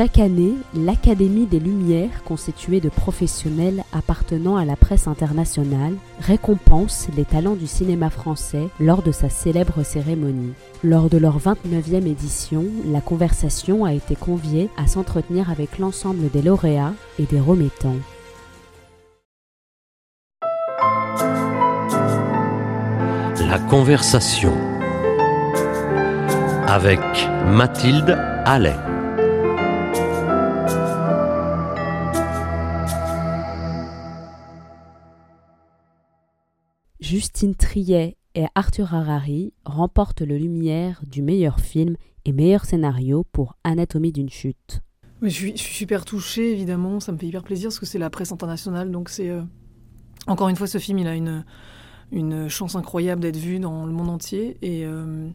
Chaque année, l'Académie des Lumières, constituée de professionnels appartenant à la presse internationale, récompense les talents du cinéma français lors de sa célèbre cérémonie. Lors de leur 29e édition, la conversation a été conviée à s'entretenir avec l'ensemble des lauréats et des remettants. La conversation avec Mathilde Allais. Justine Triet et Arthur Harari remportent le Lumière du meilleur film et meilleur scénario pour Anatomie d'une chute. je, suis, super touchée, évidemment. Ça me fait hyper plaisir parce que c'est la presse internationale. Donc, c'est. Euh, encore une fois, ce film, il a une, une chance incroyable d'être vu dans le monde entier. Et. Euh,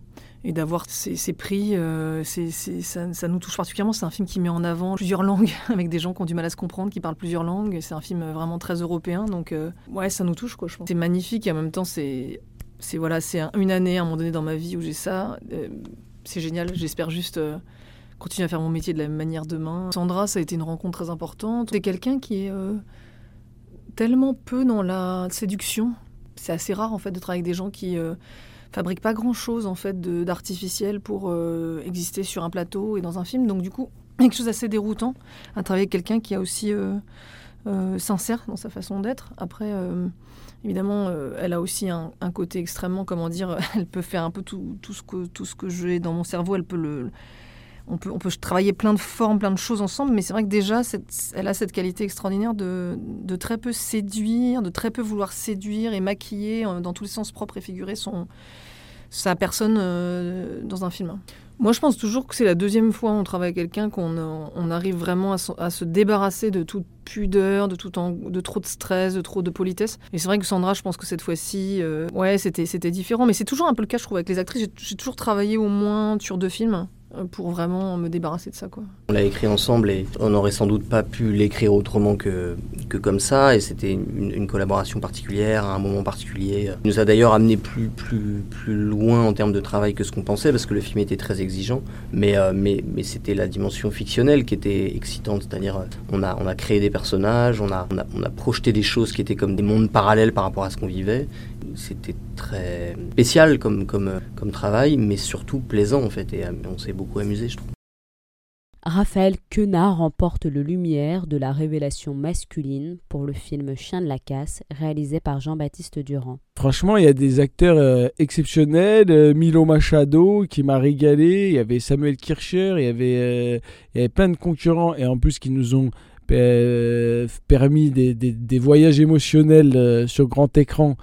et d'avoir ces, prix, euh, ça, nous touche particulièrement. C'est un film qui met en avant plusieurs langues, avec des gens qui ont du mal à se comprendre, qui parlent plusieurs langues. C'est un film vraiment très européen, donc euh, ouais, ça nous touche, quoi, je pense. C'est magnifique et en même temps, c'est voilà, c'est une année à un moment donné dans ma vie où j'ai ça. Euh, c'est génial, j'espère juste continuer à faire mon métier de la même manière demain. Sandra, ça a été une rencontre très importante. C'est quelqu'un qui est tellement peu dans la séduction. C'est assez rare en fait de travailler avec des gens qui fabrique pas grand chose en fait d'artificiel pour euh, exister sur un plateau et dans un film. Donc du coup, quelque chose d'assez déroutant à travailler avec quelqu'un qui est aussi euh, euh, sincère dans sa façon d'être. Après, évidemment, elle a aussi un, côté extrêmement, comment dire, elle peut faire un peu tout, tout ce que tout ce que j'ai dans mon cerveau, elle peut le on peut, travailler plein de formes, plein de choses ensemble, mais c'est vrai que déjà, elle a cette qualité extraordinaire de, très peu séduire, de très peu vouloir séduire et maquiller dans tous les sens propres et figurés son, sa personne euh, dans un film. Moi, je pense toujours que c'est la deuxième fois on travaille avec quelqu'un qu'on on arrive vraiment à, se débarrasser de toute pudeur, de, tout trop de stress, de trop de politesse. Et c'est vrai que Sandra, je pense que cette fois-ci, euh, ouais, c'était différent. Mais c'est toujours un peu le cas, je trouve, avec les actrices. J'ai toujours travaillé au moins sur deux films pour vraiment me débarrasser de ça. Quoi. On l'a écrit ensemble et on n'aurait sans doute pas pu l'écrire autrement que, que comme ça. Et c'était une, collaboration particulière, un moment particulier. Il nous a d'ailleurs amené plus, plus, plus loin en termes de travail que ce qu'on pensait parce que le film était très exigeant. Mais, euh, mais, mais c'était la dimension fictionnelle qui était excitante. C'est-à-dire, on a, on a créé des personnages, on a, on a, on a projeté des choses qui étaient comme des mondes parallèles par rapport à ce qu'on vivait. C'était très spécial comme, comme, comme travail, mais surtout plaisant en fait. Et euh, on s'est amusé, je trouve. Raphaël Quenard remporte le Lumière de la révélation masculine pour le film Chien de la casse, réalisé par Jean-Baptiste Durand. Franchement, il y a des acteurs euh, exceptionnels. Euh, Milo Machado qui m'a régalé. Il y avait Samuel Kircher. Il y avait, il y avait plein de concurrents et en plus qui nous ont permis des, des, des voyages émotionnels sur grand écran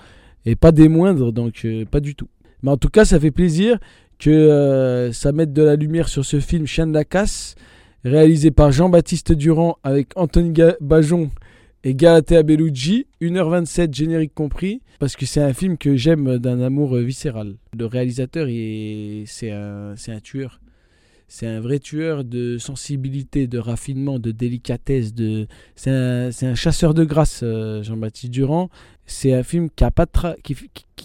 et pas des moindres, donc euh, pas du tout. Mais en tout cas, ça fait plaisir que euh, ça mette de la lumière sur ce film Chien de la casse, réalisé par Jean-Baptiste Durand avec Anthony Bajon et Galatea Bellucci, 1h27 générique compris, parce que c'est un film que j'aime d'un amour viscéral. Le réalisateur, c'est un, un tueur. C'est un vrai tueur de sensibilité, de raffinement, de délicatesse. De... C'est un, un, chasseur de grâce, euh, Jean-Baptiste Durand. C'est un film qui, pas de qui,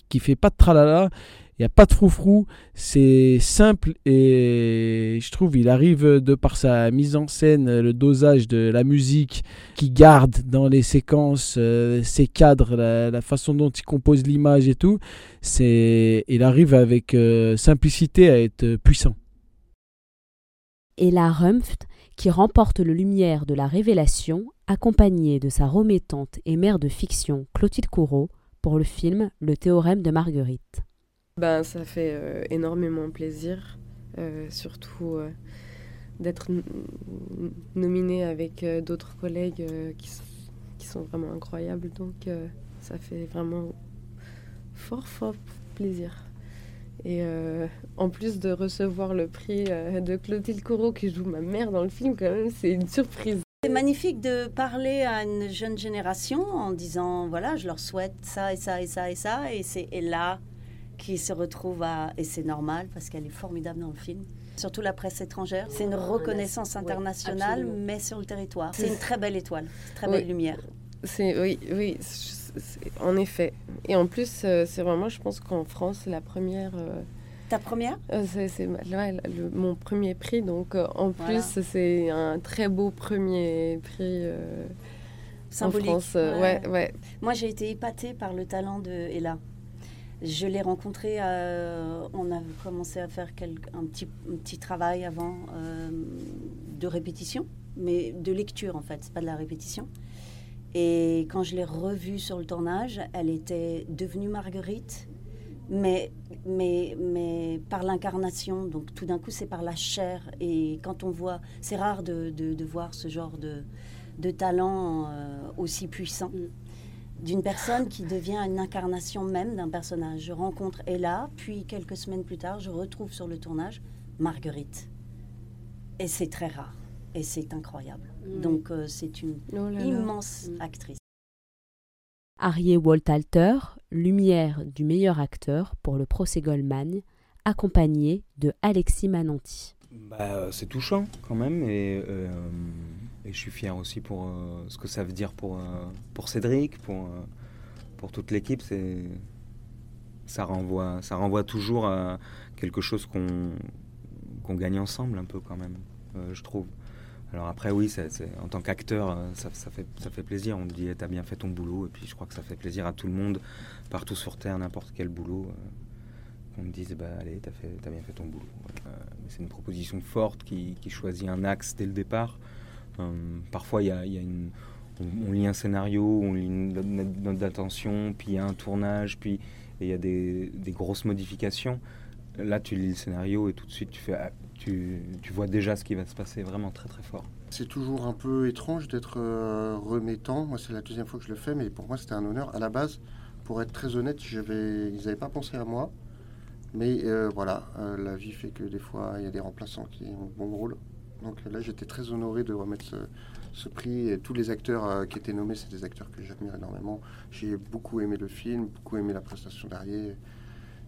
qui, fait pas de tralala. Il n'y a pas de froufrou. C'est simple et je trouve il arrive de par sa mise en scène, le dosage de la musique qui garde dans les séquences, euh, ses cadres, la, façon dont il compose l'image et tout. C'est, il arrive avec euh, simplicité à être puissant et la Rumpft, qui remporte le Lumière de la Révélation, accompagnée de sa remettante et mère de fiction Clotilde Courreau pour le film Le théorème de Marguerite. Ben, ça fait euh, énormément plaisir, euh, surtout euh, d'être nominé avec d'autres collègues qui, sont vraiment incroyables. Donc ça fait vraiment fort, fort plaisir. Et en plus de recevoir le prix de Clotilde Corot qui joue ma mère dans le film, quand même, c'est une surprise. C'est magnifique de parler à une jeune génération en disant voilà, je leur souhaite ça et ça et ça et ça. Et c'est là qui se retrouve à. Et c'est normal parce qu'elle est formidable dans le film. Surtout la presse étrangère. C'est une reconnaissance internationale, mais sur le territoire. C'est une très belle étoile, très belle lumière. C'est oui, oui, en effet. Et en plus, euh, c'est vraiment, je pense qu'en France, c'est la première euh, Ta première? Euh, C'est ouais, mon premier prix, donc euh, en Voilà. plus c'est un très beau premier prix en Symbolique. France. ouais, ouais. Moi, j'ai été épatée par le talent de Ella. Je l'ai rencontrée, euh, on a commencé à faire un, petit, travail avant euh, de répétition, mais de lecture en fait, c'est pas de la répétition. Et quand je l'ai revue sur le tournage, elle était devenue Marguerite, mais, mais, mais par l'incarnation. Donc tout d'un coup, c'est par la chair. Et quand on voit, c'est rare de, voir ce genre de, talent euh, aussi puissant d'une personne qui devient une incarnation même d'un personnage. Je rencontre Ella, puis quelques semaines plus tard, je retrouve sur le tournage Marguerite. Et c'est très rare. Et c'est incroyable. Donc euh, c'est une Oh là là. immense Mm. actrice. Arié Waltalter, lumière du meilleur acteur pour le procès Goldman, accompagné de Alexis Mananti. Bah, c'est touchant quand même et, euh, et je suis fier aussi pour euh, ce que ça veut dire pour, euh, pour Cédric, pour, euh, pour toute l'équipe. Ça, renvoie, ça renvoie toujours à quelque chose qu'on, gagne ensemble un peu quand même, je trouve. Alors après oui, en tant qu'acteur, ça, fait, ça fait plaisir. On te dit, Eh, t'as bien fait ton boulot et puis je crois que ça fait plaisir à tout le monde, partout sur Terre, n'importe quel boulot. euh, qu'on me dise, bah, allez, t'as, bien fait ton boulot. C'est une proposition forte qui choisit un axe dès le départ. Euh, parfois, y a, on, lit un scénario, on lit une note- d'attention, puis il y a un tournage, puis il y a des, grosses modifications. Là, tu lis le scénario et tout de suite, ah, tu, vois déjà ce qui va se passer vraiment très très fort. C'est toujours un peu étrange d'être euh, remettant. Moi, c'est la deuxième fois que je le fais, mais pour moi, c'était un honneur. À la base, pour être très honnête, ils n'avaient pas pensé à moi. Mais euh, voilà, la vie fait que des fois, il y a des remplaçants qui ont bon rôle. Donc là, j'étais très honoré de remettre ce, prix. Et tous les acteurs euh, qui étaient nommés, c'est des acteurs que j'admire énormément. J'ai beaucoup aimé le film, beaucoup aimé la prestation d'Arié.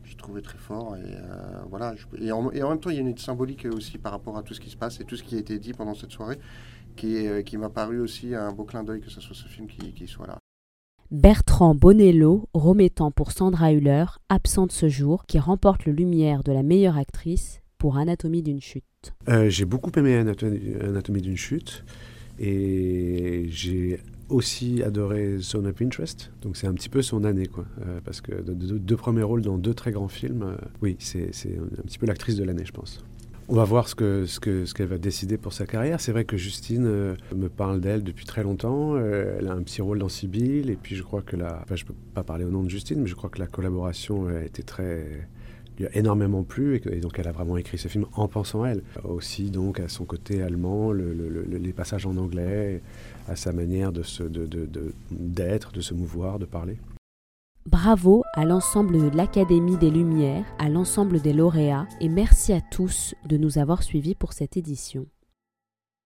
J'ai trouvé très fort. Et euh, voilà. et, en, même temps, il y a une symbolique aussi par rapport à tout ce qui se passe et tout ce qui a été dit pendant cette soirée qui, euh, m'a paru aussi un beau clin d'œil que ce soit ce film qui, qui soit là. Bertrand Bonello, remettant pour Sandra Hüller, absente ce jour, qui remporte le Lumière de la meilleure actrice pour Anatomie d'une chute. Euh, j'ai beaucoup aimé Anatomie, d'une chute et j'ai aussi adoré Zone of Interest. Donc c'est un petit peu son année, quoi. Euh, parce que de- de- deux premiers rôles dans deux très grands films, euh, oui, c'est un petit peu l'actrice de l'année, je pense. On va voir ce que ce que ce qu'elle va décider pour sa carrière. C'est vrai que Justine me parle d'elle depuis très longtemps. Elle a un petit rôle dans Sibyl et puis je crois que la, enfin, je peux pas parler au nom de Justine, mais je crois que la collaboration a été très lui a énormément plu et, donc elle a vraiment écrit ce film en pensant à elle. Aussi donc à son côté allemand, le- le- le- les passages en anglais, à sa manière de- d'être, de se mouvoir, de parler. Bravo à l'ensemble de l'Académie des Lumières, à l'ensemble des lauréats, et merci à tous de nous avoir suivis pour cette édition.